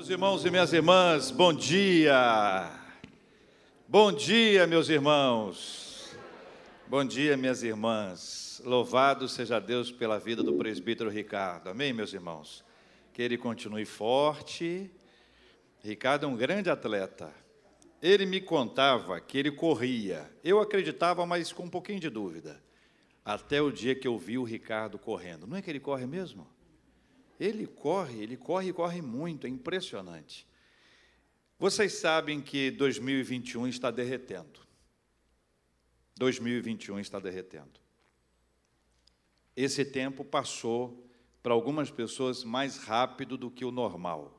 Meus irmãos e minhas irmãs, bom dia. Bom dia, meus irmãos. Bom dia, minhas irmãs. Louvado seja Deus pela vida do presbítero Ricardo. Amém, meus irmãos. Que ele continue forte. Ricardo é um grande atleta. Ele me contava que ele corria. Eu acreditava, mas com um pouquinho de dúvida. Até o dia que eu vi o Ricardo correndo. Não é que ele corre mesmo? Ele corre, ele corre e corre muito, é impressionante. Vocês sabem que 2021 está derretendo. 2021 está derretendo. Esse tempo passou para algumas pessoas mais rápido do que o normal.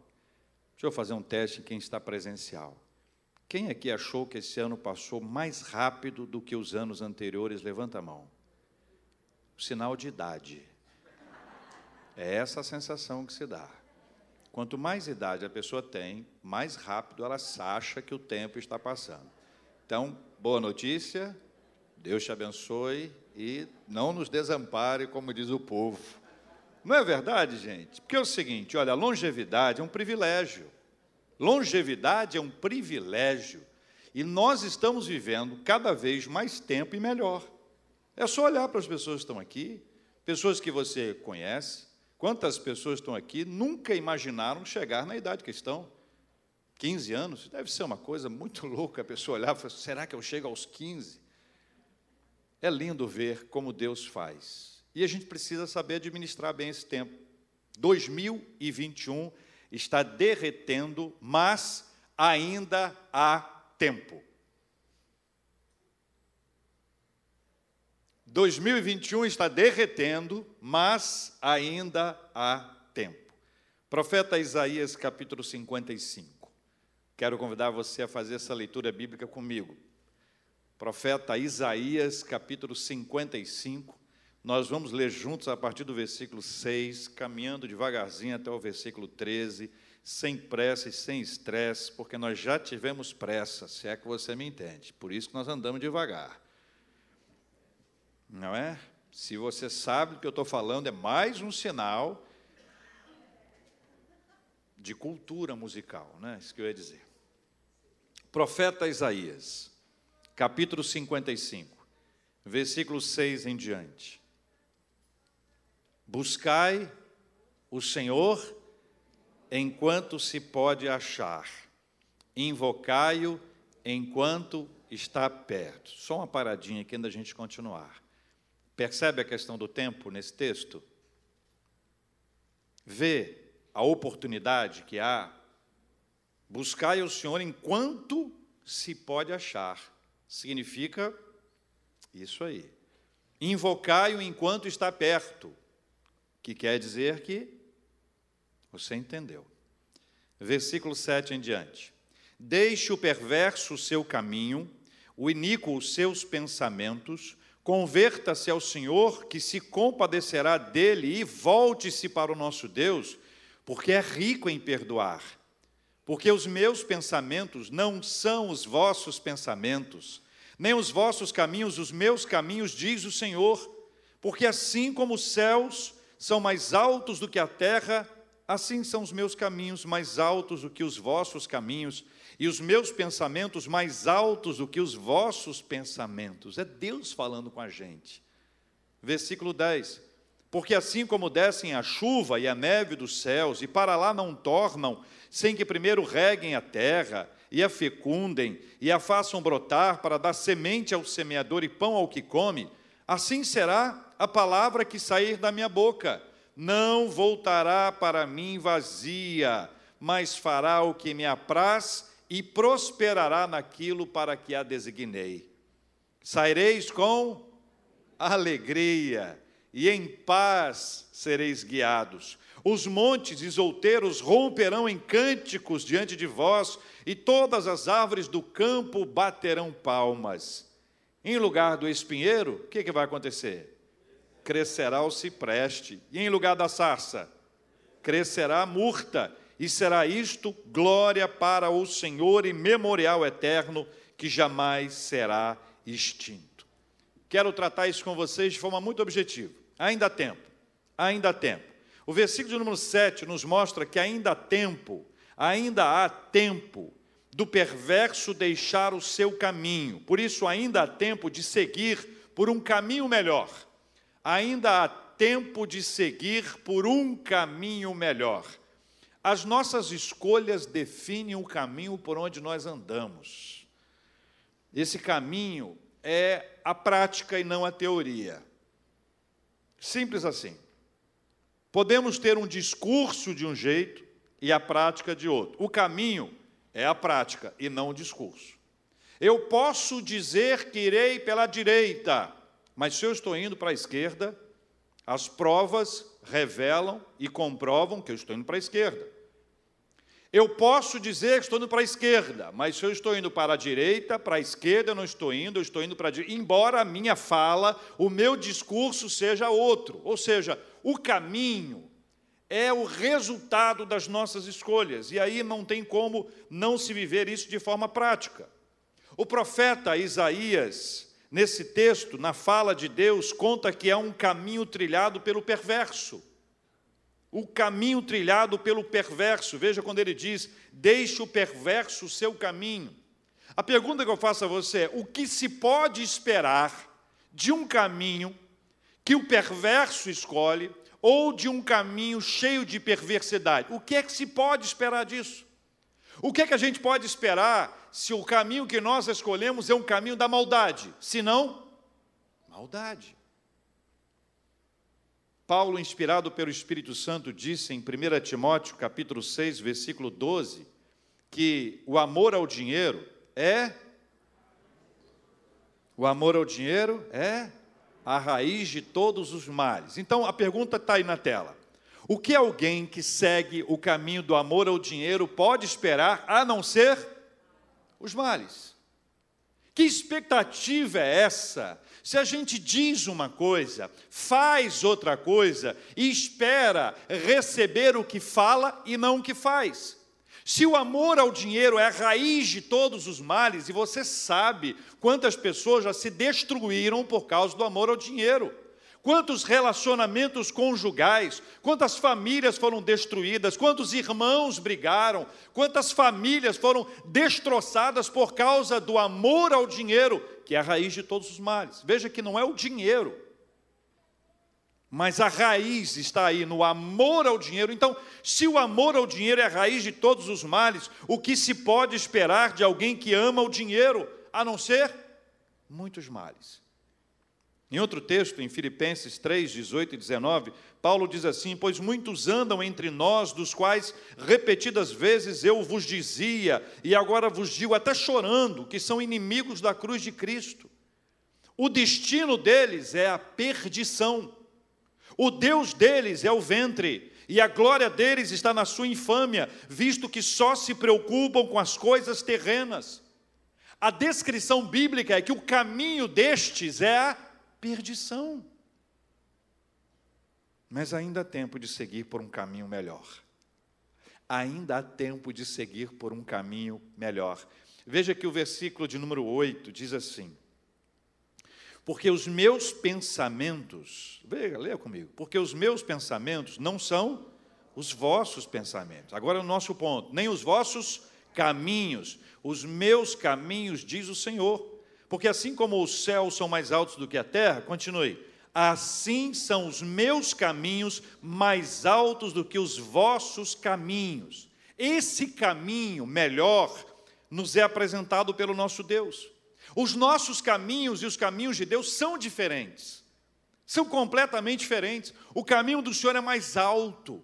Deixa eu fazer um teste em quem está presencial. Quem aqui achou que esse ano passou mais rápido do que os anos anteriores? Levanta a mão. Sinal de idade. É essa a sensação que se dá. Quanto mais idade a pessoa tem, mais rápido ela acha que o tempo está passando. Então, boa notícia, Deus te abençoe e não nos desampare, como diz o povo. Não é verdade, gente? Porque é o seguinte: olha, longevidade é um privilégio. Longevidade é um privilégio. E nós estamos vivendo cada vez mais tempo e melhor. É só olhar para as pessoas que estão aqui, pessoas que você conhece, Quantas pessoas estão aqui nunca imaginaram chegar na idade que estão? 15 anos? Deve ser uma coisa muito louca a pessoa olhar e falar: será que eu chego aos 15? É lindo ver como Deus faz. E a gente precisa saber administrar bem esse tempo. 2021 está derretendo, mas ainda há tempo. 2021 está derretendo, mas ainda há tempo. Profeta Isaías, capítulo 55. Quero convidar você a fazer essa leitura bíblica comigo. Profeta Isaías, capítulo 55. Nós vamos ler juntos a partir do versículo 6, caminhando devagarzinho até o versículo 13, sem pressa e sem estresse, porque nós já tivemos pressa, se é que você me entende. Por isso que nós andamos devagar. Não é? Se você sabe do que eu estou falando, é mais um sinal de cultura musical, né? Isso que eu ia dizer. Profeta Isaías, capítulo 55, versículo 6 em diante. Buscai o Senhor enquanto se pode achar, invocai-o enquanto está perto. Só uma paradinha aqui antes da gente continuar. Percebe a questão do tempo nesse texto? Vê a oportunidade que há. Buscai o Senhor enquanto se pode achar. Significa isso aí. Invocai-o enquanto está perto, que quer dizer que você entendeu. Versículo 7 em diante. Deixe o perverso o seu caminho, o iníquo os seus pensamentos, Converta-se ao Senhor, que se compadecerá dele, e volte-se para o nosso Deus, porque é rico em perdoar. Porque os meus pensamentos não são os vossos pensamentos, nem os vossos caminhos os meus caminhos, diz o Senhor. Porque assim como os céus são mais altos do que a terra, assim são os meus caminhos mais altos do que os vossos caminhos, e os meus pensamentos mais altos do que os vossos pensamentos. É Deus falando com a gente. Versículo 10: Porque assim como descem a chuva e a neve dos céus, e para lá não tornam, sem que primeiro reguem a terra, e a fecundem, e a façam brotar para dar semente ao semeador e pão ao que come, assim será a palavra que sair da minha boca. Não voltará para mim vazia, mas fará o que me apraz e prosperará naquilo para que a designei. Saireis com alegria e em paz sereis guiados. Os montes e outeiros romperão em cânticos diante de vós, e todas as árvores do campo baterão palmas. Em lugar do espinheiro, o que, que vai acontecer? Crescerá o cipreste, e em lugar da sarça, crescerá a murta, e será isto glória para o Senhor e memorial eterno que jamais será extinto. Quero tratar isso com vocês de forma muito objetiva. Ainda há tempo, ainda há tempo. O versículo de número 7 nos mostra que ainda há tempo ainda há tempo do perverso deixar o seu caminho. Por isso, ainda há tempo de seguir por um caminho melhor. Ainda há tempo de seguir por um caminho melhor. As nossas escolhas definem o caminho por onde nós andamos. Esse caminho é a prática e não a teoria. Simples assim. Podemos ter um discurso de um jeito e a prática de outro. O caminho é a prática e não o discurso. Eu posso dizer que irei pela direita, mas se eu estou indo para a esquerda, as provas revelam e comprovam que eu estou indo para a esquerda. Eu posso dizer que estou indo para a esquerda, mas se eu estou indo para a direita, para a esquerda eu não estou indo, eu estou indo para a direita. Embora a minha fala, o meu discurso seja outro. Ou seja, o caminho é o resultado das nossas escolhas. E aí não tem como não se viver isso de forma prática. O profeta Isaías nesse texto, na fala de Deus, conta que é um caminho trilhado pelo perverso. O caminho trilhado pelo perverso. Veja quando ele diz: Deixe o perverso seu caminho. A pergunta que eu faço a você é: o que se pode esperar de um caminho que o perverso escolhe ou de um caminho cheio de perversidade? O que é que se pode esperar disso? O que é que a gente pode esperar se o caminho que nós escolhemos é um caminho da maldade? Se não, maldade. Paulo, inspirado pelo Espírito Santo, disse em 1 Timóteo, capítulo 6, versículo 12, que o amor ao dinheiro é o amor ao dinheiro é a raiz de todos os males. Então a pergunta está aí na tela. O que alguém que segue o caminho do amor ao dinheiro pode esperar a não ser os males? Que expectativa é essa? Se a gente diz uma coisa, faz outra coisa e espera receber o que fala e não o que faz. Se o amor ao dinheiro é a raiz de todos os males, e você sabe quantas pessoas já se destruíram por causa do amor ao dinheiro, quantos relacionamentos conjugais, quantas famílias foram destruídas, quantos irmãos brigaram, quantas famílias foram destroçadas por causa do amor ao dinheiro, que é a raiz de todos os males. Veja que não é o dinheiro, mas a raiz está aí no amor ao dinheiro. Então, se o amor ao dinheiro é a raiz de todos os males, o que se pode esperar de alguém que ama o dinheiro, a não ser muitos males? Em outro texto, em Filipenses 3, 18 e 19, Paulo diz assim: Pois muitos andam entre nós, dos quais repetidas vezes eu vos dizia, e agora vos digo até chorando, que são inimigos da cruz de Cristo. O destino deles é a perdição, o Deus deles é o ventre, e a glória deles está na sua infâmia, visto que só se preocupam com as coisas terrenas. A descrição bíblica é que o caminho destes é a perdição. Mas ainda há tempo de seguir por um caminho melhor. Ainda há tempo de seguir por um caminho melhor. Veja que o versículo de número 8 diz assim: Porque os meus pensamentos, veja, leia comigo, porque os meus pensamentos não são os vossos pensamentos. Agora é o nosso ponto, nem os vossos caminhos, os meus caminhos, diz o Senhor. Porque assim como os céus são mais altos do que a terra, continue, assim são os meus caminhos mais altos do que os vossos caminhos. Esse caminho melhor nos é apresentado pelo nosso Deus. Os nossos caminhos e os caminhos de Deus são diferentes, são completamente diferentes. O caminho do Senhor é mais alto,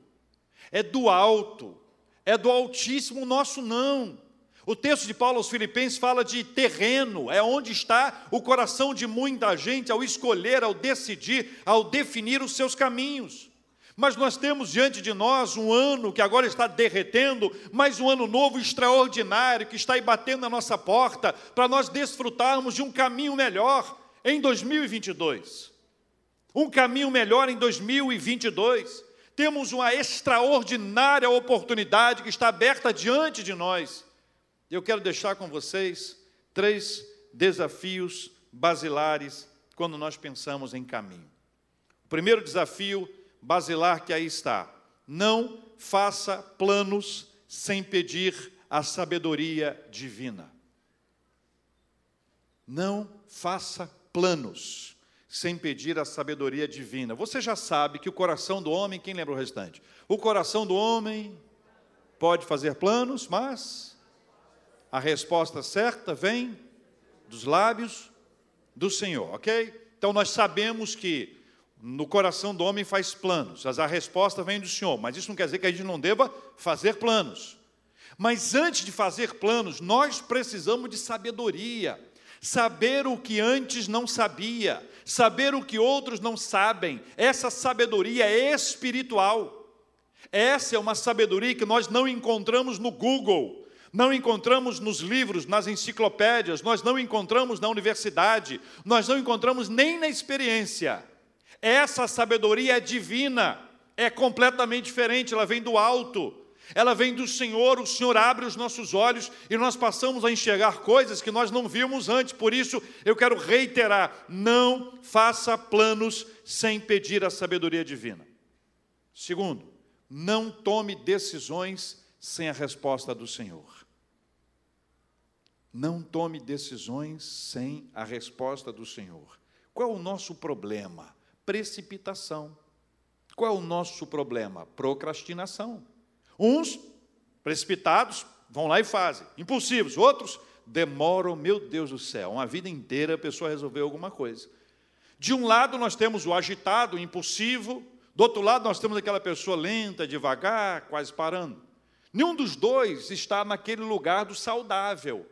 é do alto, é do Altíssimo, o nosso não. O texto de Paulo aos Filipenses fala de terreno, é onde está o coração de muita gente ao escolher, ao decidir, ao definir os seus caminhos. Mas nós temos diante de nós um ano que agora está derretendo, mas um ano novo extraordinário que está aí batendo na nossa porta para nós desfrutarmos de um caminho melhor em 2022. Um caminho melhor em 2022. Temos uma extraordinária oportunidade que está aberta diante de nós eu quero deixar com vocês três desafios basilares quando nós pensamos em caminho. O primeiro desafio basilar que aí está: não faça planos sem pedir a sabedoria divina. Não faça planos sem pedir a sabedoria divina. Você já sabe que o coração do homem, quem lembra o restante? O coração do homem pode fazer planos, mas a resposta certa vem dos lábios do Senhor, ok? Então nós sabemos que no coração do homem faz planos, mas a resposta vem do Senhor, mas isso não quer dizer que a gente não deva fazer planos. Mas antes de fazer planos, nós precisamos de sabedoria, saber o que antes não sabia, saber o que outros não sabem. Essa sabedoria é espiritual. Essa é uma sabedoria que nós não encontramos no Google, não encontramos nos livros, nas enciclopédias, nós não encontramos na universidade, nós não encontramos nem na experiência. Essa sabedoria é divina, é completamente diferente, ela vem do alto, ela vem do Senhor, o Senhor abre os nossos olhos e nós passamos a enxergar coisas que nós não vimos antes. Por isso, eu quero reiterar: não faça planos sem pedir a sabedoria divina. Segundo, não tome decisões sem a resposta do Senhor. Não tome decisões sem a resposta do Senhor. Qual é o nosso problema? Precipitação. Qual é o nosso problema? Procrastinação. Uns, precipitados, vão lá e fazem. Impulsivos. Outros, demoram, meu Deus do céu, uma vida inteira a pessoa resolveu alguma coisa. De um lado, nós temos o agitado, o impulsivo, do outro lado, nós temos aquela pessoa lenta, devagar, quase parando. Nenhum dos dois está naquele lugar do saudável.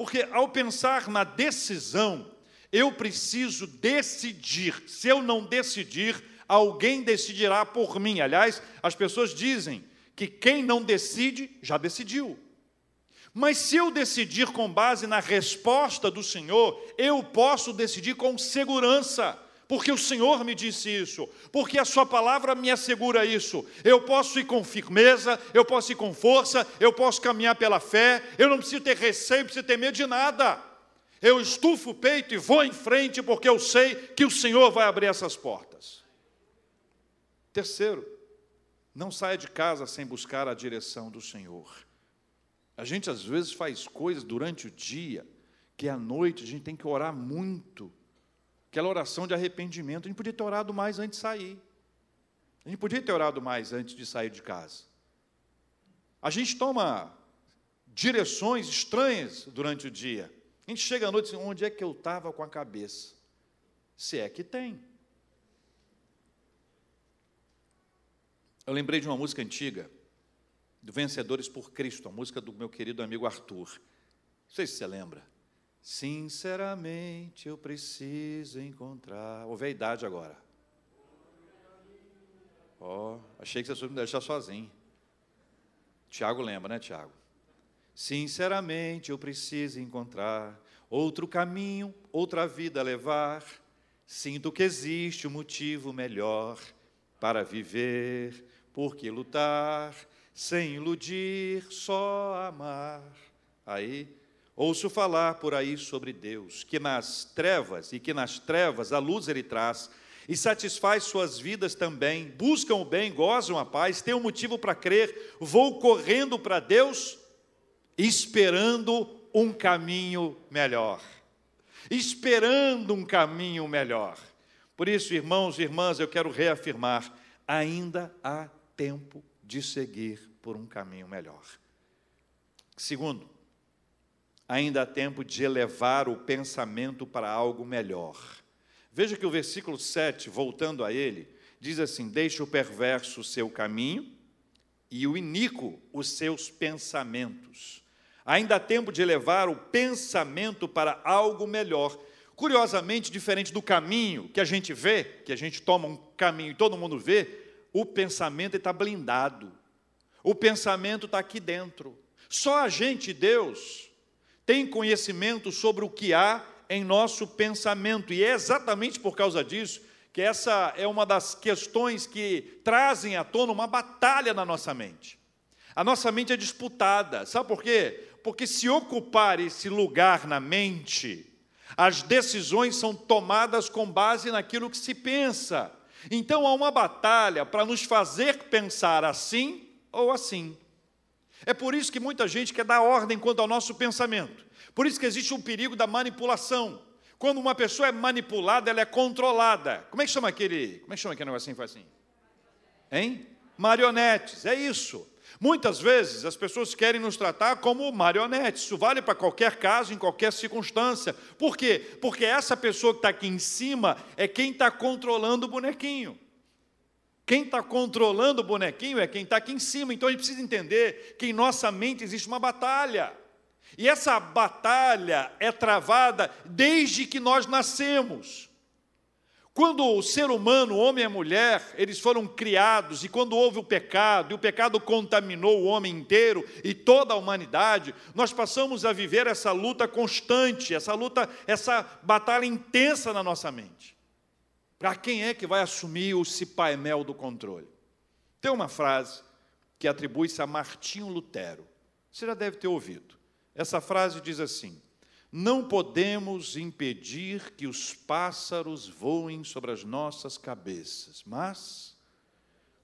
Porque ao pensar na decisão, eu preciso decidir. Se eu não decidir, alguém decidirá por mim. Aliás, as pessoas dizem que quem não decide, já decidiu. Mas se eu decidir com base na resposta do Senhor, eu posso decidir com segurança porque o Senhor me disse isso, porque a Sua palavra me assegura isso. Eu posso ir com firmeza, eu posso ir com força, eu posso caminhar pela fé, eu não preciso ter receio, não preciso ter medo de nada. Eu estufo o peito e vou em frente, porque eu sei que o Senhor vai abrir essas portas. Terceiro, não saia de casa sem buscar a direção do Senhor. A gente às vezes faz coisas durante o dia que à noite a gente tem que orar muito aquela oração de arrependimento. A gente podia ter orado mais antes de sair. A gente podia ter orado mais antes de sair de casa. A gente toma direções estranhas durante o dia. A gente chega à noite e diz, onde é que eu estava com a cabeça? Se é que tem. Eu lembrei de uma música antiga, do Vencedores por Cristo, a música do meu querido amigo Arthur. Não sei se você lembra. Sinceramente eu preciso encontrar. Ouve a idade agora. Ó, oh, achei que você fosse me deixar sozinho. Tiago lembra, né, Tiago? Sinceramente eu preciso encontrar outro caminho, outra vida a levar. Sinto que existe um motivo melhor para viver, porque lutar sem iludir, só amar. Aí Ouço falar por aí sobre Deus, que nas trevas e que nas trevas a luz ele traz e satisfaz suas vidas também, buscam o bem, gozam a paz, têm um motivo para crer, vou correndo para Deus, esperando um caminho melhor. Esperando um caminho melhor. Por isso, irmãos e irmãs, eu quero reafirmar: ainda há tempo de seguir por um caminho melhor. Segundo, ainda há tempo de elevar o pensamento para algo melhor. Veja que o versículo 7, voltando a ele, diz assim: Deixe o perverso o seu caminho e o iníquo os seus pensamentos. Ainda há tempo de elevar o pensamento para algo melhor. Curiosamente, diferente do caminho que a gente vê, que a gente toma um caminho e todo mundo vê, o pensamento está blindado. O pensamento está aqui dentro. Só a gente, Deus, tem conhecimento sobre o que há em nosso pensamento, e é exatamente por causa disso que essa é uma das questões que trazem à tona uma batalha na nossa mente. A nossa mente é disputada, sabe por quê? Porque se ocupar esse lugar na mente, as decisões são tomadas com base naquilo que se pensa. Então há uma batalha para nos fazer pensar assim ou assim. É por isso que muita gente quer dar ordem quanto ao nosso pensamento. Por isso que existe um perigo da manipulação. Quando uma pessoa é manipulada, ela é controlada. Como é que chama aquele, como é que chama aquele negocinho faz assim? Hein? Marionetes, é isso. Muitas vezes as pessoas querem nos tratar como marionetes. Isso vale para qualquer caso, em qualquer circunstância. Por quê? Porque essa pessoa que está aqui em cima é quem está controlando o bonequinho. Quem está controlando o bonequinho é quem está aqui em cima. Então a gente precisa entender que em nossa mente existe uma batalha. E essa batalha é travada desde que nós nascemos. Quando o ser humano, homem e mulher, eles foram criados, e quando houve o pecado, e o pecado contaminou o homem inteiro e toda a humanidade, nós passamos a viver essa luta constante, essa luta, essa batalha intensa na nossa mente. Para quem é que vai assumir o cipaimel do controle? Tem uma frase que atribui-se a Martinho Lutero. Você já deve ter ouvido. Essa frase diz assim: Não podemos impedir que os pássaros voem sobre as nossas cabeças, mas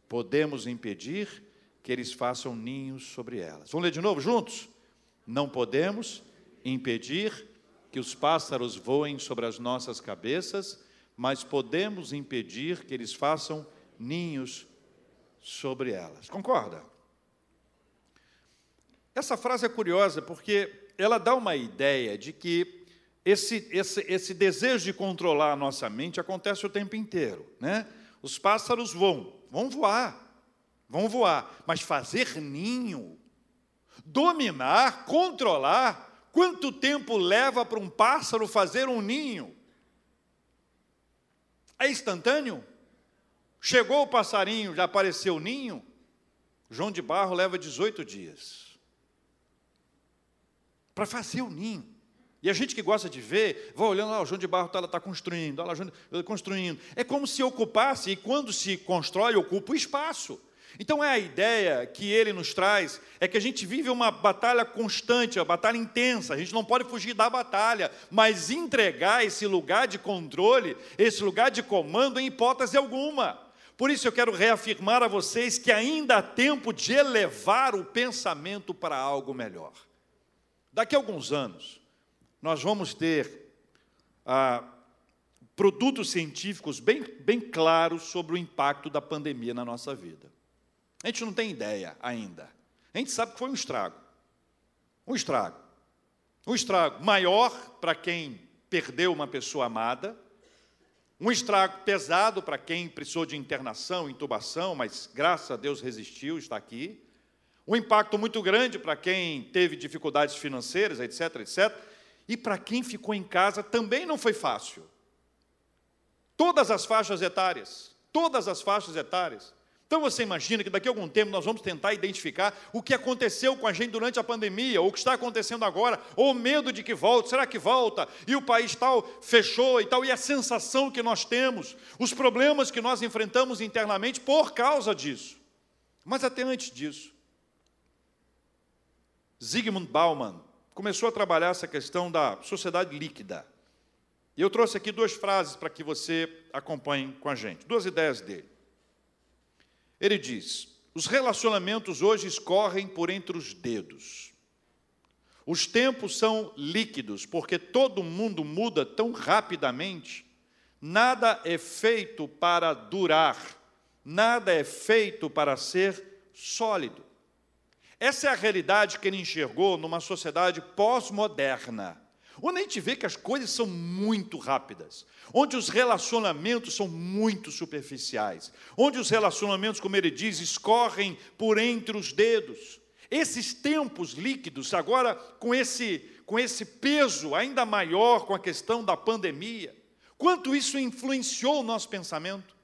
podemos impedir que eles façam ninhos sobre elas. Vamos ler de novo juntos? Não podemos impedir que os pássaros voem sobre as nossas cabeças, mas podemos impedir que eles façam ninhos sobre elas. Concorda? Essa frase é curiosa porque ela dá uma ideia de que esse, esse, esse desejo de controlar a nossa mente acontece o tempo inteiro. Né? Os pássaros vão, vão voar, vão voar, mas fazer ninho, dominar, controlar, quanto tempo leva para um pássaro fazer um ninho? É instantâneo? Chegou o passarinho, já apareceu o ninho? João de Barro leva 18 dias para fazer o ninho. E a gente que gosta de ver, vai olhando lá, o João de Barro está tá construindo, olha lá, João tá construindo. É como se ocupasse, e quando se constrói, ocupa o espaço. Então é a ideia que ele nos traz, é que a gente vive uma batalha constante, uma batalha intensa, a gente não pode fugir da batalha, mas entregar esse lugar de controle, esse lugar de comando em hipótese alguma. Por isso eu quero reafirmar a vocês que ainda há tempo de elevar o pensamento para algo melhor. Daqui a alguns anos, nós vamos ter ah, produtos científicos bem, bem claros sobre o impacto da pandemia na nossa vida. A gente não tem ideia ainda. A gente sabe que foi um estrago. Um estrago. Um estrago maior para quem perdeu uma pessoa amada, um estrago pesado para quem precisou de internação, intubação, mas graças a Deus resistiu, está aqui um impacto muito grande para quem teve dificuldades financeiras, etc, etc. E para quem ficou em casa também não foi fácil. Todas as faixas etárias, todas as faixas etárias. Então você imagina que daqui a algum tempo nós vamos tentar identificar o que aconteceu com a gente durante a pandemia, ou o que está acontecendo agora, ou o medo de que volte, será que volta? E o país tal fechou e tal, e a sensação que nós temos, os problemas que nós enfrentamos internamente por causa disso. Mas até antes disso, Zygmunt Bauman começou a trabalhar essa questão da sociedade líquida. E eu trouxe aqui duas frases para que você acompanhe com a gente, duas ideias dele. Ele diz: os relacionamentos hoje escorrem por entre os dedos. Os tempos são líquidos, porque todo mundo muda tão rapidamente. Nada é feito para durar, nada é feito para ser sólido. Essa é a realidade que ele enxergou numa sociedade pós-moderna, onde a gente vê que as coisas são muito rápidas, onde os relacionamentos são muito superficiais, onde os relacionamentos, como ele diz, escorrem por entre os dedos. Esses tempos líquidos, agora com esse, com esse peso ainda maior com a questão da pandemia, quanto isso influenciou o nosso pensamento?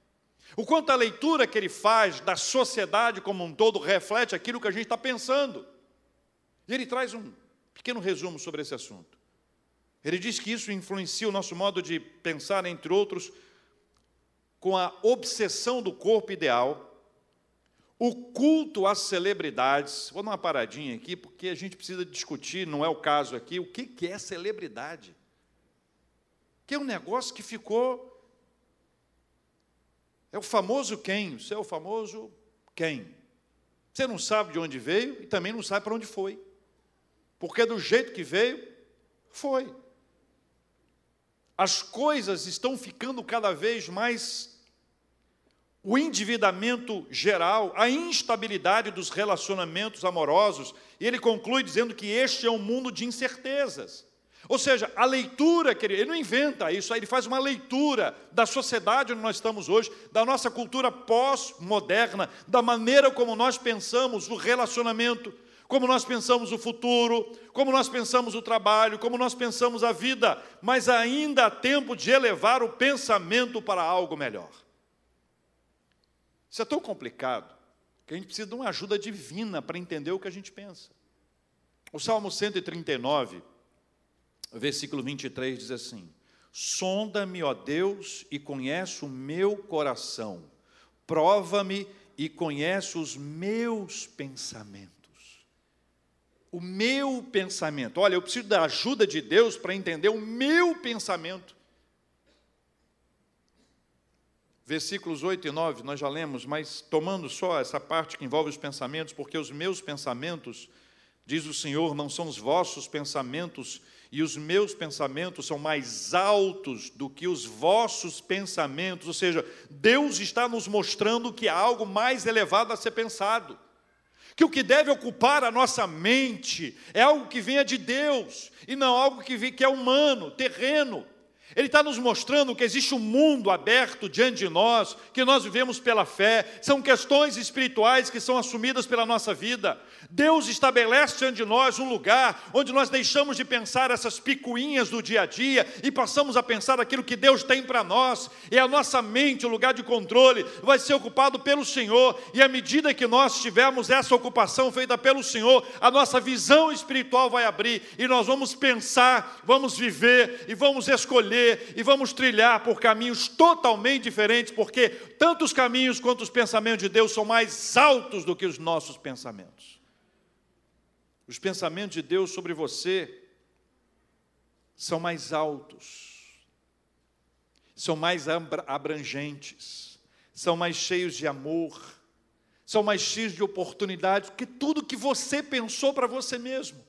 O quanto a leitura que ele faz da sociedade como um todo reflete aquilo que a gente está pensando. E ele traz um pequeno resumo sobre esse assunto. Ele diz que isso influencia o nosso modo de pensar, entre outros, com a obsessão do corpo ideal, o culto às celebridades. Vou dar uma paradinha aqui, porque a gente precisa discutir, não é o caso aqui, o que é celebridade. Que é um negócio que ficou é o famoso quem, o seu famoso quem. Você não sabe de onde veio e também não sabe para onde foi. Porque do jeito que veio, foi. As coisas estão ficando cada vez mais o endividamento geral, a instabilidade dos relacionamentos amorosos, e ele conclui dizendo que este é um mundo de incertezas. Ou seja, a leitura, ele não inventa isso, ele faz uma leitura da sociedade onde nós estamos hoje, da nossa cultura pós-moderna, da maneira como nós pensamos o relacionamento, como nós pensamos o futuro, como nós pensamos o trabalho, como nós pensamos a vida, mas ainda há tempo de elevar o pensamento para algo melhor. Isso é tão complicado que a gente precisa de uma ajuda divina para entender o que a gente pensa. O Salmo 139, versículo 23 diz assim: Sonda-me, ó Deus, e conhece o meu coração, prova-me e conhece os meus pensamentos. O meu pensamento, olha, eu preciso da ajuda de Deus para entender o meu pensamento. versículos 8 e 9, nós já lemos, mas tomando só essa parte que envolve os pensamentos, porque os meus pensamentos, diz o Senhor, não são os vossos pensamentos, e os meus pensamentos são mais altos do que os vossos pensamentos. Ou seja, Deus está nos mostrando que há algo mais elevado a ser pensado. Que o que deve ocupar a nossa mente é algo que venha de Deus, e não algo que é humano, terreno. Ele está nos mostrando que existe um mundo aberto diante de nós, que nós vivemos pela fé, são questões espirituais que são assumidas pela nossa vida. Deus estabelece diante de nós um lugar onde nós deixamos de pensar essas picuinhas do dia a dia e passamos a pensar aquilo que Deus tem para nós, e a nossa mente, o lugar de controle, vai ser ocupado pelo Senhor, e à medida que nós tivermos essa ocupação feita pelo Senhor, a nossa visão espiritual vai abrir, e nós vamos pensar, vamos viver e vamos escolher e vamos trilhar por caminhos totalmente diferentes, porque tanto os caminhos quanto os pensamentos de Deus são mais altos do que os nossos pensamentos. Os pensamentos de Deus sobre você são mais altos, são mais abrangentes, são mais cheios de amor, são mais cheios de oportunidades, que tudo que você pensou para você mesmo,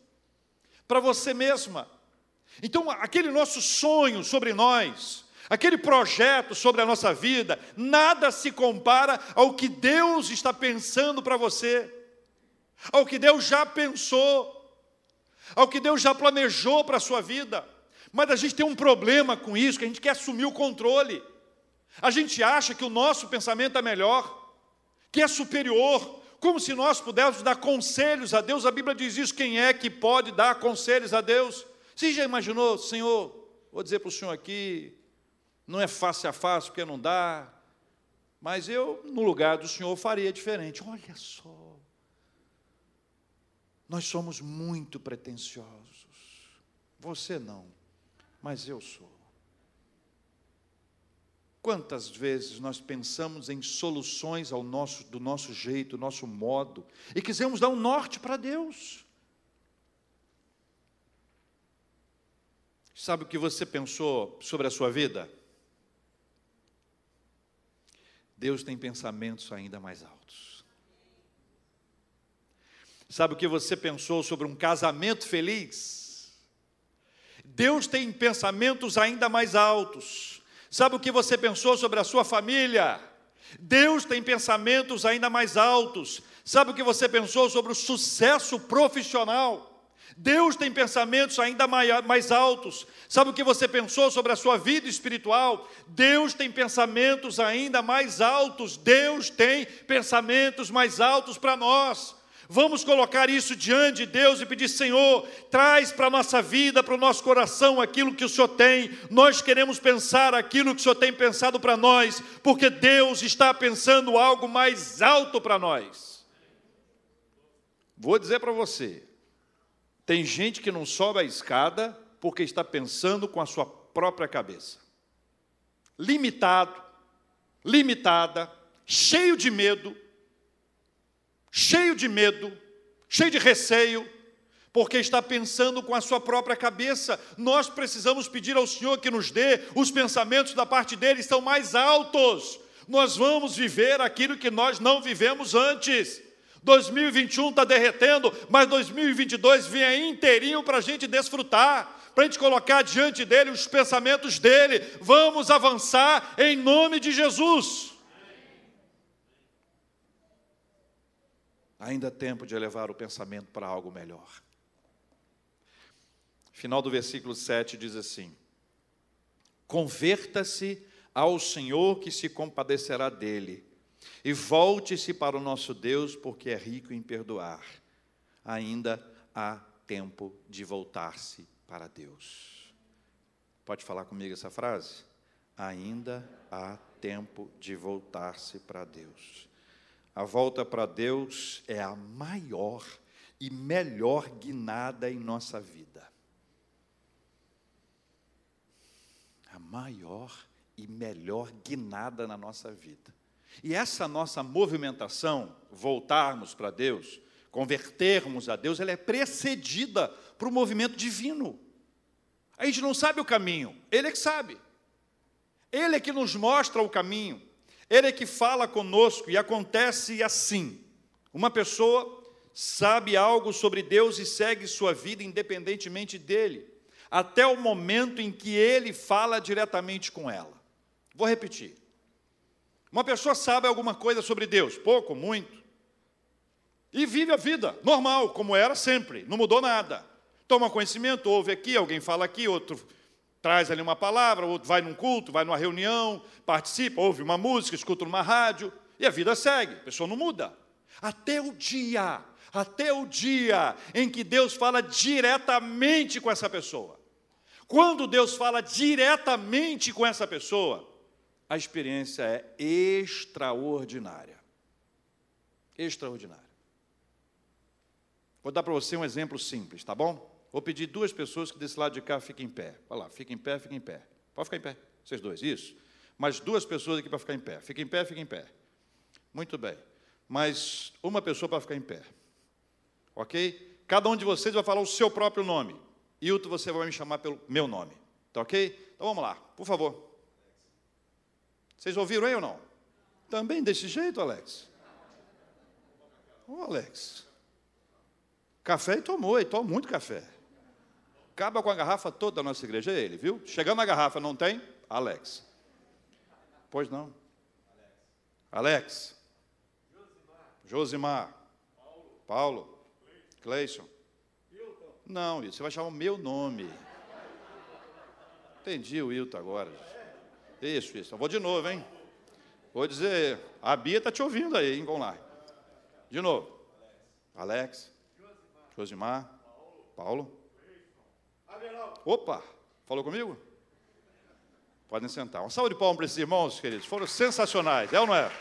para você mesma. Então, aquele nosso sonho sobre nós, aquele projeto sobre a nossa vida, nada se compara ao que Deus está pensando para você, ao que Deus já pensou, ao que Deus já planejou para a sua vida. Mas a gente tem um problema com isso, que a gente quer assumir o controle. A gente acha que o nosso pensamento é melhor, que é superior, como se nós pudéssemos dar conselhos a Deus. A Bíblia diz isso: quem é que pode dar conselhos a Deus? Você já imaginou, Senhor, vou dizer para o Senhor aqui, não é face a face porque não dá, mas eu, no lugar do Senhor, faria diferente. Olha só, nós somos muito pretensiosos. Você não, mas eu sou. Quantas vezes nós pensamos em soluções ao nosso, do nosso jeito, do nosso modo, e quisemos dar um norte para Deus. Sabe o que você pensou sobre a sua vida? Deus tem pensamentos ainda mais altos. Sabe o que você pensou sobre um casamento feliz? Deus tem pensamentos ainda mais altos. Sabe o que você pensou sobre a sua família? Deus tem pensamentos ainda mais altos. Sabe o que você pensou sobre o sucesso profissional? Deus tem pensamentos ainda mais altos. Sabe o que você pensou sobre a sua vida espiritual? Deus tem pensamentos ainda mais altos. Deus tem pensamentos mais altos para nós. Vamos colocar isso diante de Deus e pedir: Senhor, traz para a nossa vida, para o nosso coração aquilo que o Senhor tem. Nós queremos pensar aquilo que o Senhor tem pensado para nós, porque Deus está pensando algo mais alto para nós. Vou dizer para você, tem gente que não sobe a escada porque está pensando com a sua própria cabeça. Limitado, limitada, cheio de medo, cheio de medo, cheio de receio, porque está pensando com a sua própria cabeça. Nós precisamos pedir ao Senhor que nos dê os pensamentos da parte dele estão mais altos. Nós vamos viver aquilo que nós não vivemos antes. 2021 está derretendo, mas 2022 vem aí inteirinho para a gente desfrutar, para a gente colocar diante dele os pensamentos dele. Vamos avançar em nome de Jesus. Ainda é tempo de elevar o pensamento para algo melhor. Final do versículo 7 diz assim: Converta-se ao Senhor que se compadecerá dele e volte-se para o nosso Deus, porque é rico em perdoar. Ainda há tempo de voltar-se para Deus. Pode falar comigo essa frase? Ainda há tempo de voltar-se para Deus. A volta para Deus é a maior e melhor guinada em nossa vida. A maior e melhor guinada na nossa vida. E essa nossa movimentação, voltarmos para Deus, convertermos a Deus, ela é precedida por um movimento divino. A gente não sabe o caminho, Ele é que sabe. Ele é que nos mostra o caminho. Ele é que fala conosco e acontece assim. Uma pessoa sabe algo sobre Deus e segue sua vida independentemente dele, até o momento em que ele fala diretamente com ela. Vou repetir. Uma pessoa sabe alguma coisa sobre Deus, pouco, muito, e vive a vida normal, como era sempre, não mudou nada. Toma conhecimento, ouve aqui, alguém fala aqui, outro traz ali uma palavra, outro vai num culto, vai numa reunião, participa, ouve uma música, escuta numa rádio, e a vida segue, a pessoa não muda. Até o dia, até o dia em que Deus fala diretamente com essa pessoa. Quando Deus fala diretamente com essa pessoa, a experiência é extraordinária. Extraordinária. Vou dar para você um exemplo simples, tá bom? Vou pedir duas pessoas que desse lado de cá fiquem em pé. Vai lá, fiquem em pé, fiquem em pé. Pode ficar em pé, vocês dois, isso. Mais duas pessoas aqui para ficar em pé. Fiquem em pé, fiquem em pé. Muito bem. Mais uma pessoa para ficar em pé. Ok? Cada um de vocês vai falar o seu próprio nome. Hilton, você vai me chamar pelo meu nome. Tá ok? Então vamos lá, por favor. Vocês ouviram aí ou não? Também desse jeito, Alex? Ô, Alex. Café e tomou, e toma muito café. Acaba com a garrafa toda da nossa igreja, é ele, viu? Chegando na garrafa, não tem? Alex. Pois não. Alex. Josimar. Paulo. Cleison. Não, você vai chamar o meu nome. Entendi o Wilton agora. Isso, isso. Eu vou de novo, hein? Vou dizer, a Bia está te ouvindo aí, hein? Vamos lá. De novo. Alex. Josimar. Paulo. Opa! Falou comigo? Podem sentar. Uma salva de palmas para esses irmãos, queridos. Foram sensacionais, é ou não é?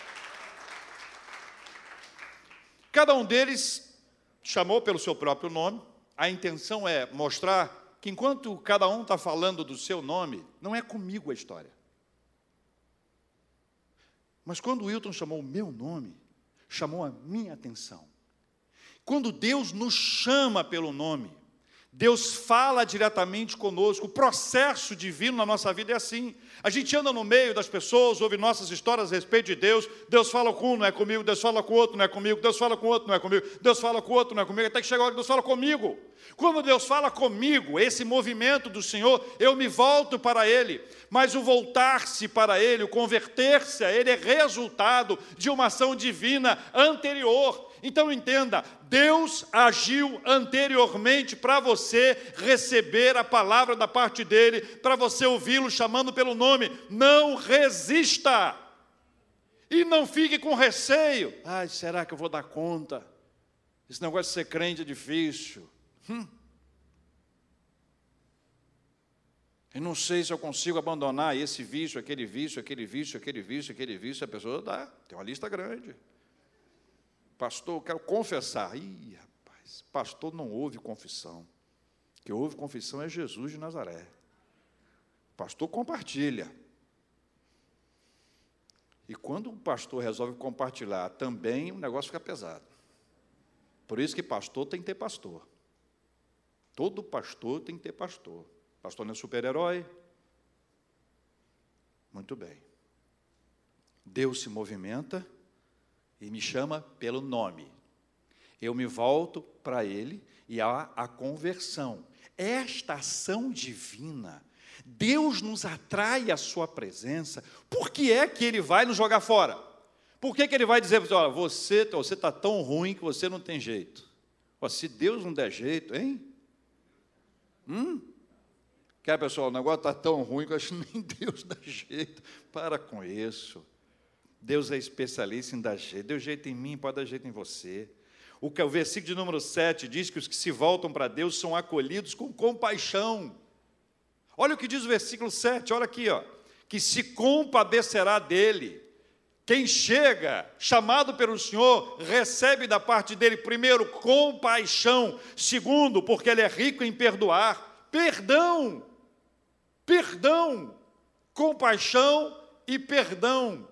Cada um deles chamou pelo seu próprio nome. A intenção é mostrar que enquanto cada um está falando do seu nome, não é comigo a história. Mas quando o Wilton chamou o meu nome, chamou a minha atenção. Quando Deus nos chama pelo nome, Deus fala diretamente conosco. O processo divino na nossa vida é assim. A gente anda no meio das pessoas, ouve nossas histórias a respeito de Deus. Deus fala com um, não é comigo. Deus fala com outro, não é comigo. Deus fala com outro, não é comigo. Deus fala com outro, não é comigo. Até que chega a hora que Deus fala comigo. Quando Deus fala comigo, esse movimento do Senhor, eu me volto para Ele. Mas o voltar-se para Ele, o converter-se a Ele, é resultado de uma ação divina anterior. Então entenda, Deus agiu anteriormente para você receber a palavra da parte dele, para você ouvi-lo chamando pelo nome. Não resista. E não fique com receio. Ai, será que eu vou dar conta? Esse negócio de ser crente é difícil. Hum. Eu não sei se eu consigo abandonar esse vício, aquele vício, aquele vício, aquele vício, aquele vício. A pessoa dá, tem uma lista grande. Pastor, eu quero confessar. Ih, rapaz, pastor não ouve confissão. Que ouve confissão é Jesus de Nazaré. Pastor compartilha. E quando o pastor resolve compartilhar também, o negócio fica pesado. Por isso que pastor tem que ter pastor. Todo pastor tem que ter pastor. Pastor não é super-herói. Muito bem. Deus se movimenta e me chama pelo nome. eu me volto para Ele e há a conversão. Esta ação divina, Deus nos atrai à Sua presença, por que é que Ele vai nos jogar fora? Por que, que Ele vai dizer para você, você está tão ruim que você não tem jeito? se Deus não der jeito, hein? Hum? Que a pessoa, o negócio está tão ruim que eu acho que nem Deus dá jeito. Para com isso. Deus é especialista em dar jeito. Deu jeito em mim, pode dar jeito em você. O, o versículo de número 7 diz que os que se voltam para Deus são acolhidos com compaixão. Olha o que diz o versículo 7, olha aqui, ó. Que se compadecerá dele. Quem chega, chamado pelo Senhor, recebe da parte dele, primeiro, compaixão, segundo, porque ele é rico em perdoar, perdão, perdão, compaixão e perdão.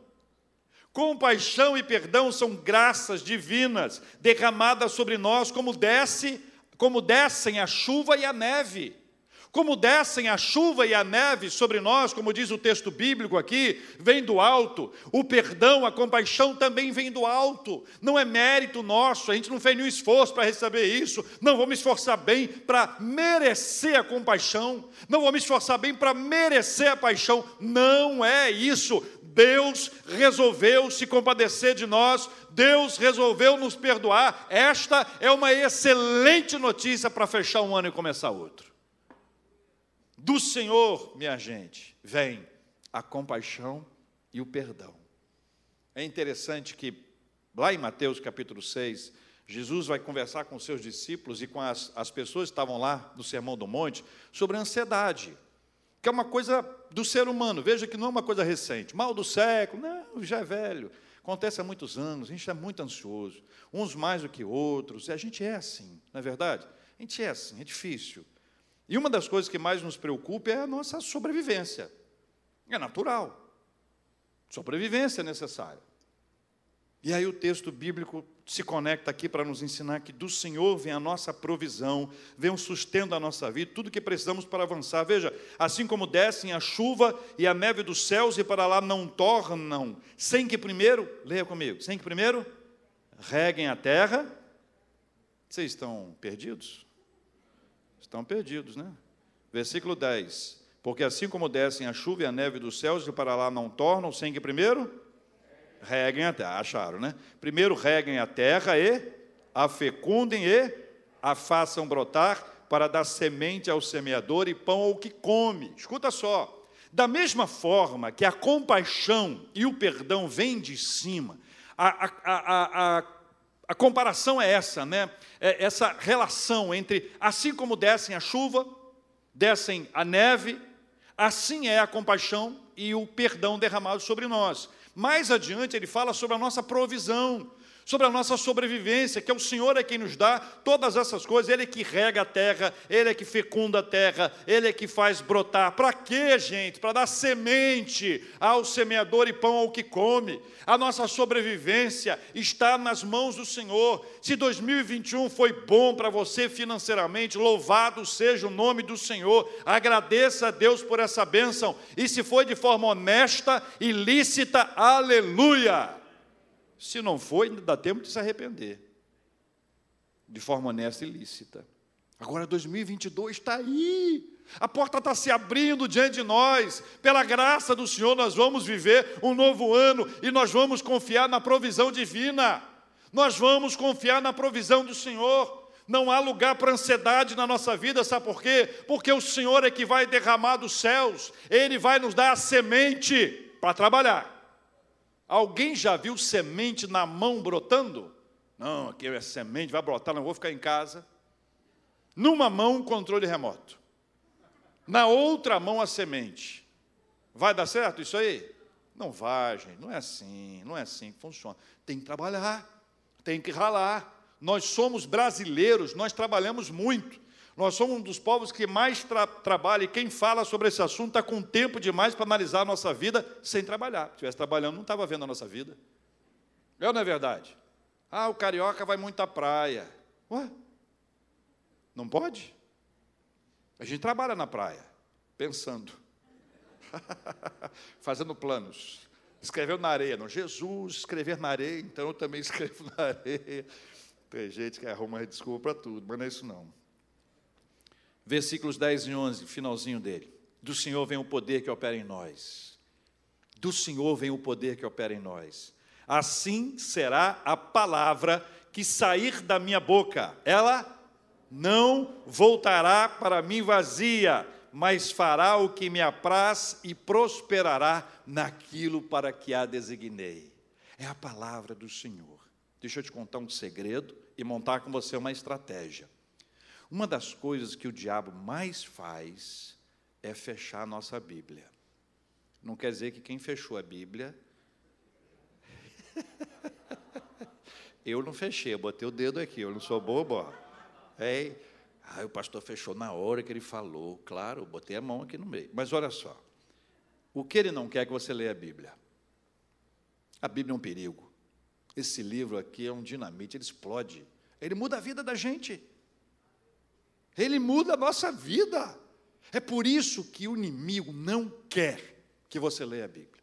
Compaixão e perdão são graças divinas derramadas sobre nós, como desce, como descem a chuva e a neve. Como descem a chuva e a neve sobre nós, como diz o texto bíblico aqui, vem do alto. O perdão, a compaixão também vem do alto. Não é mérito nosso, a gente não fez nenhum esforço para receber isso. Não vou me esforçar bem para merecer a compaixão. Não vou me esforçar bem para merecer a paixão. Não é isso. Deus resolveu se compadecer de nós, Deus resolveu nos perdoar. Esta é uma excelente notícia para fechar um ano e começar outro. Do Senhor, minha gente, vem a compaixão e o perdão. É interessante que, lá em Mateus capítulo 6, Jesus vai conversar com seus discípulos e com as, as pessoas que estavam lá no Sermão do Monte sobre ansiedade que é uma coisa do ser humano. Veja que não é uma coisa recente. Mal do século, não, já é velho. Acontece há muitos anos, a gente é muito ansioso, uns mais do que outros, e a gente é assim, não é verdade? A gente é assim, é difícil. E uma das coisas que mais nos preocupa é a nossa sobrevivência. É natural. Sobrevivência é necessária. E aí o texto bíblico se conecta aqui para nos ensinar que do Senhor vem a nossa provisão, vem o sustento da nossa vida, tudo que precisamos para avançar. Veja, assim como descem a chuva e a neve dos céus e para lá não tornam, sem que primeiro, leia comigo, sem que primeiro reguem a terra. Vocês estão perdidos? Estão perdidos, né? Versículo 10. Porque assim como descem a chuva e a neve dos céus e para lá não tornam, sem que primeiro reguem a terra, acharam, né? Primeiro reguem a terra e a fecundem e a façam brotar para dar semente ao semeador e pão ao que come. Escuta só. Da mesma forma que a compaixão e o perdão vêm de cima, a, a, a, a, comparação é essa, né? É essa relação entre, assim como descem a chuva, descem a neve, assim é a compaixão e o perdão derramado sobre nós. Mais adiante, ele fala sobre a nossa provisão, sobre a nossa sobrevivência, que é o Senhor é quem nos dá todas essas coisas, Ele é que rega a terra, Ele é que fecunda a terra, Ele é que faz brotar. Para quê, gente? Para dar semente ao semeador e pão ao que come. A nossa sobrevivência está nas mãos do Senhor. Se 2021 foi bom para você financeiramente, louvado seja o nome do Senhor. Agradeça a Deus por essa bênção. E se foi de forma honesta e lícita, aleluia. Se não foi, ainda dá tempo de se arrepender. De forma honesta e lícita. Agora 2022 está aí. A porta está se abrindo diante de nós. Pela graça do Senhor, nós vamos viver um novo ano e nós vamos confiar na provisão divina. Nós vamos confiar na provisão do Senhor. Não há lugar para ansiedade na nossa vida, sabe por quê? Porque o Senhor é que vai derramar dos céus, Ele vai nos dar a semente para trabalhar. Alguém já viu semente na mão brotando? Não, aqui é semente, vai brotar, não vou ficar em casa. Numa mão, controle remoto. Na outra mão, a semente. Vai dar certo isso aí? Não vai, gente, não é assim, não é assim que funciona. Tem que trabalhar, tem que ralar. Nós somos brasileiros, nós trabalhamos muito. Nós somos um dos povos que mais tra trabalha, e quem fala sobre esse assunto está com tempo demais para analisar a nossa vida sem trabalhar. Se estivesse trabalhando, não estava vendo a nossa vida. É ou não é verdade? Ah, o carioca vai muito à praia. Ué? Não pode? A gente trabalha na praia, pensando, fazendo planos. Escreveu na areia, não. Jesus escrever na areia, então eu também escrevo na areia. Tem gente que arruma desculpa para tudo, mas não é isso não. Versículos 10 e 11, finalzinho dele. Do Senhor vem o poder que opera em nós. Do Senhor vem o poder que opera em nós. Assim será a palavra que sair da minha boca. Ela não voltará para mim vazia, mas fará o que me apraz e prosperará naquilo para que a designei. É a palavra do Senhor. Deixa eu te contar um segredo e montar com você uma estratégia. Uma das coisas que o diabo mais faz é fechar a nossa Bíblia. Não quer dizer que quem fechou a Bíblia. eu não fechei, eu botei o dedo aqui, eu não sou bobo. Ó. É, o pastor fechou na hora que ele falou. Claro, botei a mão aqui no meio. Mas olha só. O que ele não quer é que você leia a Bíblia. A Bíblia é um perigo. Esse livro aqui é um dinamite, ele explode. Ele muda a vida da gente. Ele muda a nossa vida. É por isso que o inimigo não quer que você leia a Bíblia.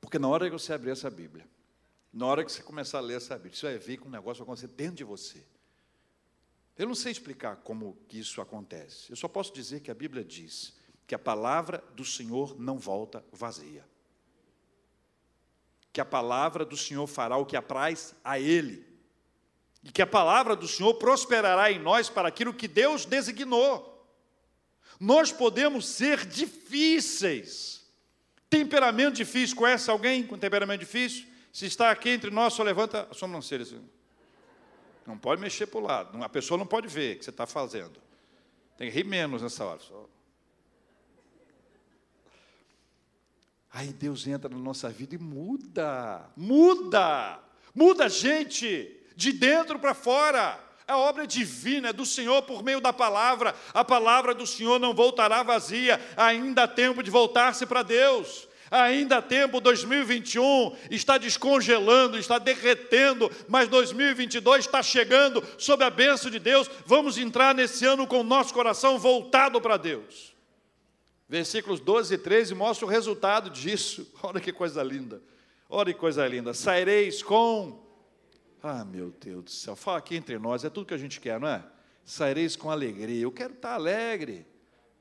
Porque na hora que você abrir essa Bíblia, na hora que você começar a ler essa Bíblia, você vai ver que um negócio vai acontecer dentro de você. Eu não sei explicar como que isso acontece. Eu só posso dizer que a Bíblia diz que a palavra do Senhor não volta vazia. Que a palavra do Senhor fará o que apraz a Ele. E que a palavra do Senhor prosperará em nós para aquilo que Deus designou. Nós podemos ser difíceis. Temperamento difícil, conhece alguém com temperamento difícil? Se está aqui entre nós, só levanta a sobrancelha. Não pode mexer para o lado. A pessoa não pode ver o que você está fazendo. Tem que rir menos nessa hora. Aí Deus entra na nossa vida e muda, muda, muda a gente, de dentro para fora. A obra é divina, é do Senhor por meio da palavra. A palavra do Senhor não voltará vazia, ainda há tempo de voltar-se para Deus ainda há tempo, 2021 está descongelando, está derretendo, mas 2022 está chegando sob a bênção de Deus. Vamos entrar nesse ano com o nosso coração voltado para Deus. Versículos 12 e 13 mostram o resultado disso. Olha que coisa linda. Olha que coisa linda. Saireis com. Ah, meu Deus do céu. Fala aqui entre nós, é tudo que a gente quer, não é? Saireis com alegria. Eu quero estar alegre.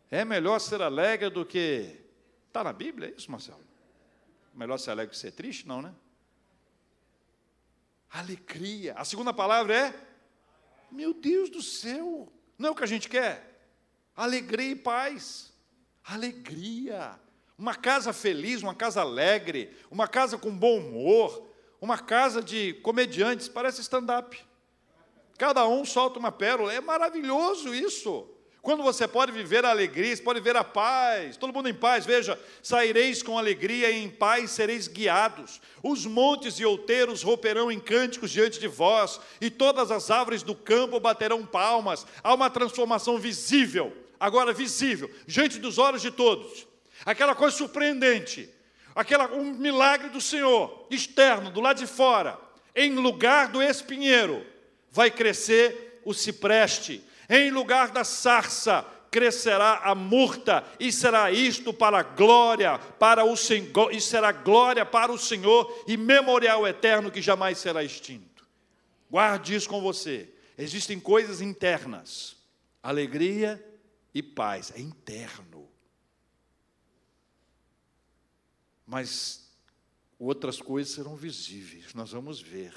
É melhor ser alegre do que Está na Bíblia é isso, Marcelo? Melhor ser alegre que ser triste? Não, né? Alegria. A segunda palavra é? Meu Deus do céu. Não é o que a gente quer? Alegria e paz. Alegria. Uma casa feliz, uma casa alegre, uma casa com bom humor, uma casa de comediantes, parece stand-up. Cada um solta uma pérola. É maravilhoso isso. Quando você pode viver a alegria, você pode ver a paz, todo mundo em paz, veja, saireis com alegria e em paz sereis guiados. Os montes e outeiros romperão em cânticos diante de vós, e todas as árvores do campo baterão palmas. Há uma transformação visível, agora visível, diante dos olhos de todos. Aquela coisa surpreendente, aquela um milagre do Senhor, externo, do lado de fora, em lugar do espinheiro, vai crescer o cipreste em lugar da sarça crescerá a murta, e será isto para glória, para o Senhor, e será glória para o Senhor e memorial eterno que jamais será extinto. Guarde isso com você. Existem coisas internas, alegria e paz, é interno. Mas outras coisas serão visíveis, nós vamos ver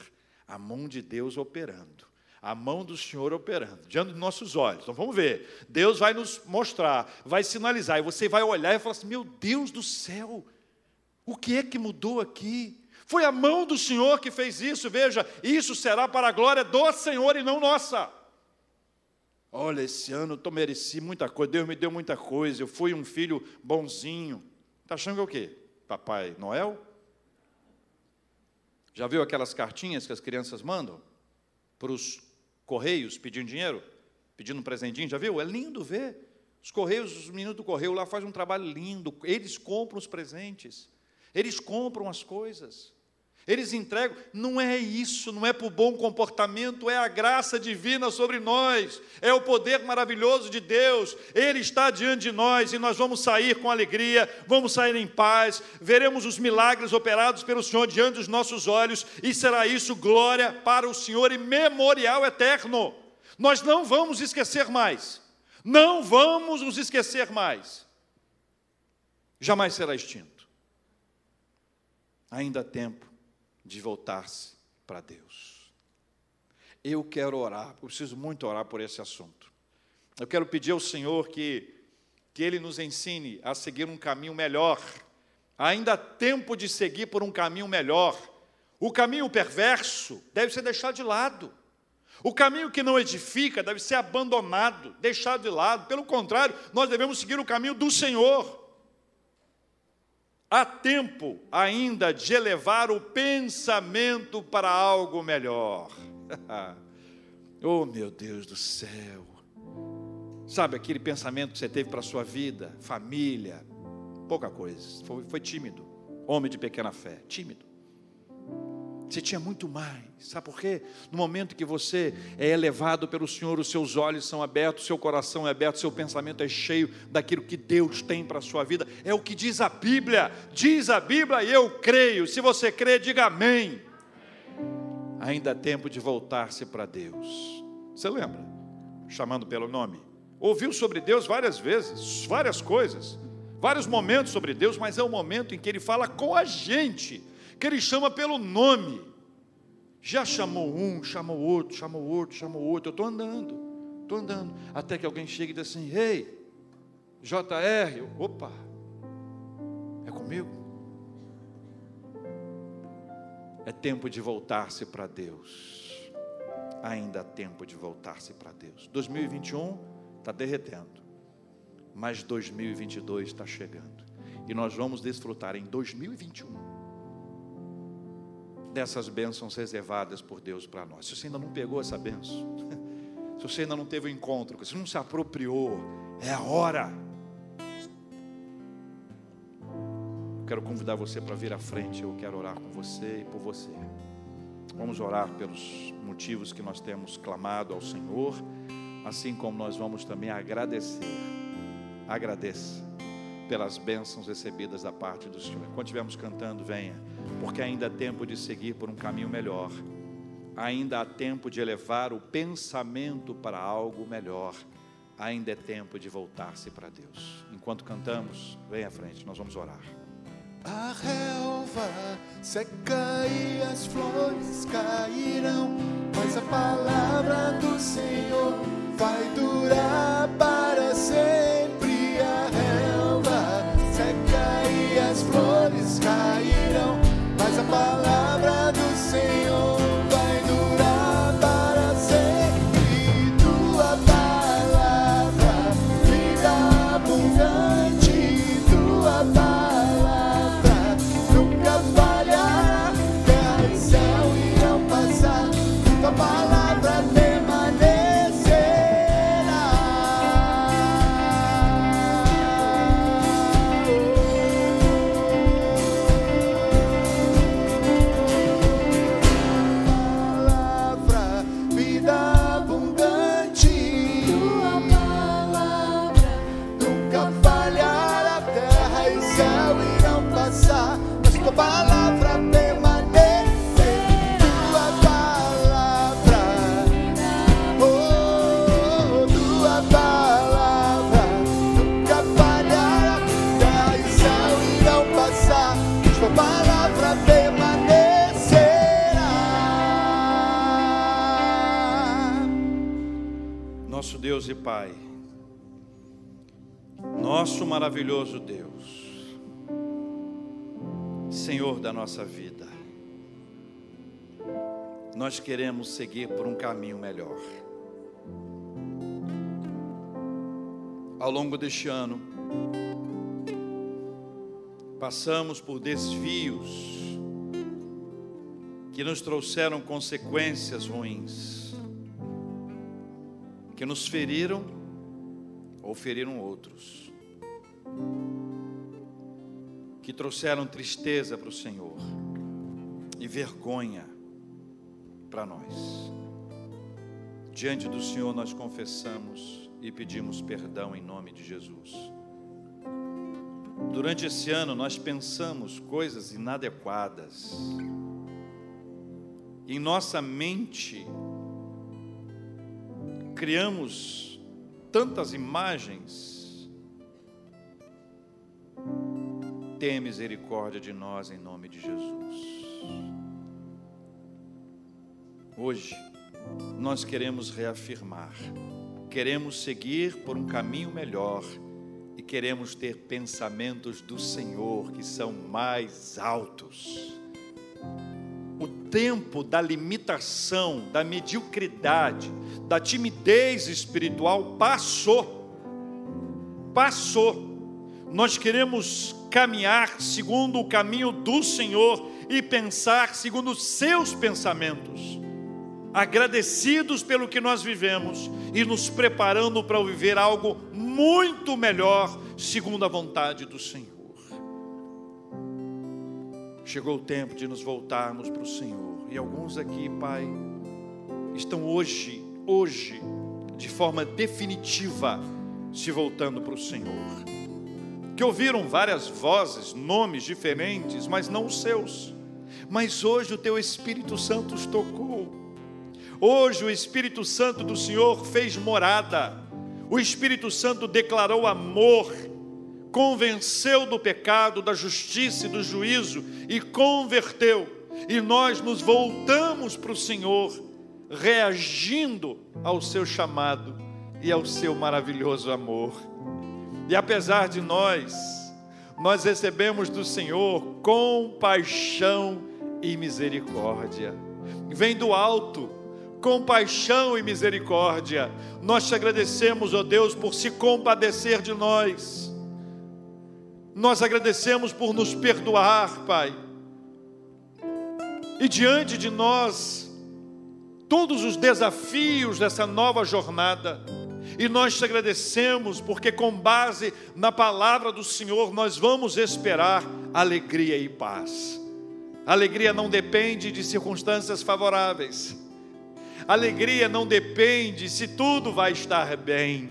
a mão de Deus operando a mão do Senhor operando diante dos nossos olhos. Então vamos ver. Deus vai nos mostrar, vai sinalizar, e você vai olhar e falar assim: meu Deus do céu, o que é que mudou aqui? Foi a mão do Senhor que fez isso, veja, isso será para a glória do Senhor e não nossa. Olha, esse ano eu mereci muita coisa, Deus me deu muita coisa, eu fui um filho bonzinho. Está achando que é o quê? Papai Noel? Já viu aquelas cartinhas que as crianças mandam para os Correios pedindo dinheiro, pedindo um presentinho, já viu? É lindo ver. Os Correios, os meninos do Correio lá fazem um trabalho lindo, eles compram os presentes, eles compram as coisas. Eles entregam, não é isso, não é por bom comportamento, é a graça divina sobre nós, é o poder maravilhoso de Deus, Ele está diante de nós e nós vamos sair com alegria, vamos sair em paz, veremos os milagres operados pelo Senhor diante dos nossos olhos e será isso glória para o Senhor e memorial eterno. Nós não vamos esquecer mais, não vamos nos esquecer mais, jamais será extinto, ainda há tempo de voltar-se para Deus. Eu quero orar, eu preciso muito orar por esse assunto. Eu quero pedir ao Senhor que, que Ele nos ensine a seguir um caminho melhor. Ainda há tempo de seguir por um caminho melhor. O caminho perverso deve ser deixado de lado. O caminho que não edifica deve ser abandonado, deixado de lado. Pelo contrário, nós devemos seguir o caminho do Senhor. Há tempo ainda de elevar o pensamento para algo melhor. oh, meu Deus do céu. Sabe aquele pensamento que você teve para a sua vida, família, pouca coisa. Foi, foi tímido. Homem de pequena fé, tímido. Você tinha muito mais. Sabe por quê? No momento que você é elevado pelo Senhor, os seus olhos são abertos, seu coração é aberto, seu pensamento é cheio daquilo que Deus tem para a sua vida. É o que diz a Bíblia. Diz a Bíblia e eu creio. Se você crê, diga amém. Ainda há tempo de voltar-se para Deus. Você lembra? Chamando pelo nome. Ouviu sobre Deus várias vezes, várias coisas, vários momentos sobre Deus, mas é o momento em que Ele fala com a gente que ele chama pelo nome. Já chamou um, chamou outro, chamou outro, chamou outro. Eu estou andando, estou andando. Até que alguém chega e diz assim: Ei, JR, eu, opa, é comigo? É tempo de voltar-se para Deus. Ainda há tempo de voltar-se para Deus. 2021 está derretendo, mas 2022 está chegando. E nós vamos desfrutar em 2021 dessas bênçãos reservadas por Deus para nós. Se você ainda não pegou essa bênção, se você ainda não teve o um encontro, se não se apropriou, é a hora. Quero convidar você para vir à frente. Eu quero orar com você e por você. Vamos orar pelos motivos que nós temos clamado ao Senhor, assim como nós vamos também agradecer. Agradeça pelas bênçãos recebidas da parte do Senhor. Quando estivermos cantando, venha, porque ainda há tempo de seguir por um caminho melhor, ainda há tempo de elevar o pensamento para algo melhor, ainda é tempo de voltar-se para Deus. Enquanto cantamos, venha à frente, nós vamos orar. A relva seca e as flores cairão, mas a palavra do Senhor vai durar para sempre. Mas a Nosso Deus e Pai, nosso maravilhoso Deus, Senhor da nossa vida, nós queremos seguir por um caminho melhor. Ao longo deste ano, passamos por desvios que nos trouxeram consequências ruins que nos feriram ou feriram outros, que trouxeram tristeza para o Senhor. e vergonha para nós. Diante do Senhor nós confessamos e pedimos perdão em nome de Jesus. Durante esse ano nós pensamos coisas inadequadas. Em nossa mente criamos tantas imagens. Tenha misericórdia de nós em nome de Jesus. Hoje nós queremos reafirmar, queremos seguir por um caminho melhor e queremos ter pensamentos do Senhor que são mais altos. O tempo da limitação, da mediocridade, da timidez espiritual passou. Passou. Nós queremos caminhar segundo o caminho do Senhor e pensar segundo os seus pensamentos agradecidos pelo que nós vivemos e nos preparando para viver algo muito melhor, segundo a vontade do Senhor. Chegou o tempo de nos voltarmos para o Senhor, e alguns aqui, Pai, estão hoje, hoje, de forma definitiva, se voltando para o Senhor. Que ouviram várias vozes, nomes diferentes, mas não os seus. Mas hoje o teu Espírito Santo os tocou Hoje o Espírito Santo do Senhor fez morada. O Espírito Santo declarou amor, convenceu do pecado, da justiça e do juízo e converteu. E nós nos voltamos para o Senhor, reagindo ao seu chamado e ao seu maravilhoso amor. E apesar de nós, nós recebemos do Senhor compaixão e misericórdia. Vem do alto, compaixão e misericórdia. Nós te agradecemos, ó Deus, por se compadecer de nós. Nós agradecemos por nos perdoar, Pai. E diante de nós, todos os desafios dessa nova jornada, e nós te agradecemos porque, com base na palavra do Senhor, nós vamos esperar alegria e paz. alegria não depende de circunstâncias favoráveis Alegria não depende se tudo vai estar bem.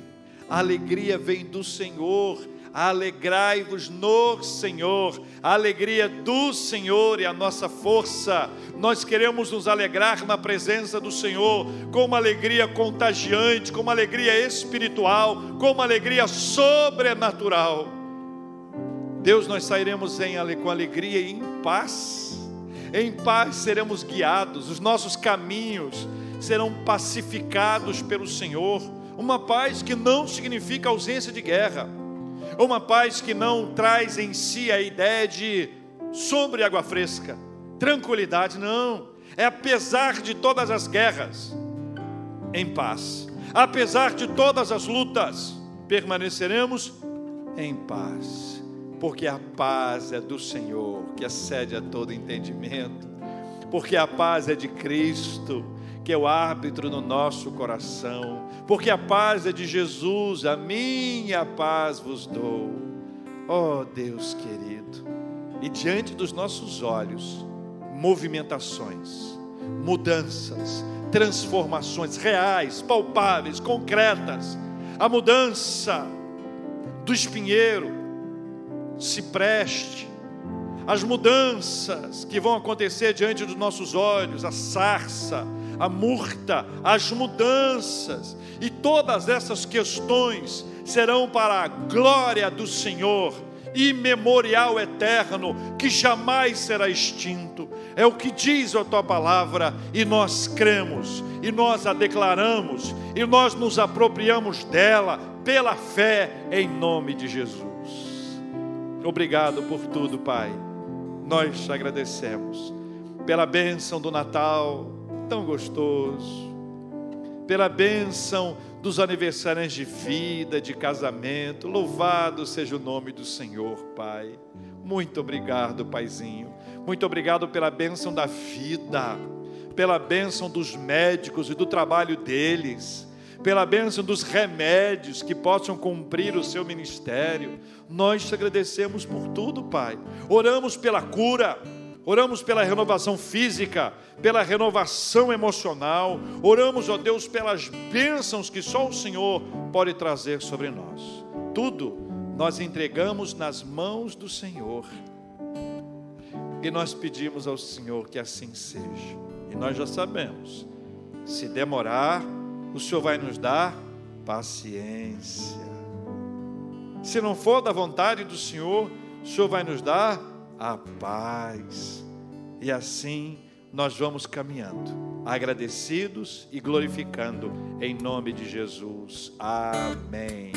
A alegria vem do Senhor. Alegrai-vos no Senhor. A alegria do Senhor é a nossa força. Nós queremos nos alegrar na presença do Senhor, com uma alegria contagiante, com uma alegria espiritual, com uma alegria sobrenatural. Deus, nós sairemos em, com alegria e em paz. Em paz seremos guiados, os nossos caminhos serão pacificados pelo Senhor. Uma paz que não significa ausência de guerra, uma paz que não traz em si a ideia de sombra e água fresca, tranquilidade, não. É apesar de todas as guerras, em paz, apesar de todas as lutas, permaneceremos em paz, porque a paz é do Senhor, que excede a todo entendimento, porque a paz é de Cristo que é o árbitro no nosso coração, porque a paz é de Jesus, a minha paz vos dou. Oh Deus querido, e diante dos nossos olhos, movimentações, mudanças, transformações reais, palpáveis, concretas, a mudança do espinheiro, se preste, as mudanças que vão acontecer diante dos nossos olhos, a sarça, a murta, as mudanças, e todas essas questões serão para a glória do Senhor, imemorial eterno, que jamais será extinto. É o que diz a tua palavra, e nós cremos, e nós a declaramos, e nós nos apropriamos dela pela fé, em nome de Jesus. Obrigado por tudo, Pai. Nós te agradecemos pela bênção do Natal, tão gostoso, pela bênção dos aniversários de vida, de casamento. Louvado seja o nome do Senhor, Pai. Muito obrigado, Paizinho. Muito obrigado pela bênção da vida, pela bênção dos médicos e do trabalho deles, pela bênção dos remédios que possam cumprir o seu ministério. Nós te agradecemos por tudo, Pai. Oramos pela cura Oramos pela renovação física, pela renovação emocional. Oramos, ó Deus, pelas bênçãos que só o Senhor pode trazer sobre nós. Tudo nós entregamos nas mãos do Senhor. E nós pedimos ao Senhor que assim seja. E nós já sabemos, se demorar, o Senhor vai nos dar paciência. Se não for da vontade do Senhor, o Senhor vai nos dar a paz. E assim nós vamos caminhando, agradecidos e glorificando em nome de Jesus. Amém.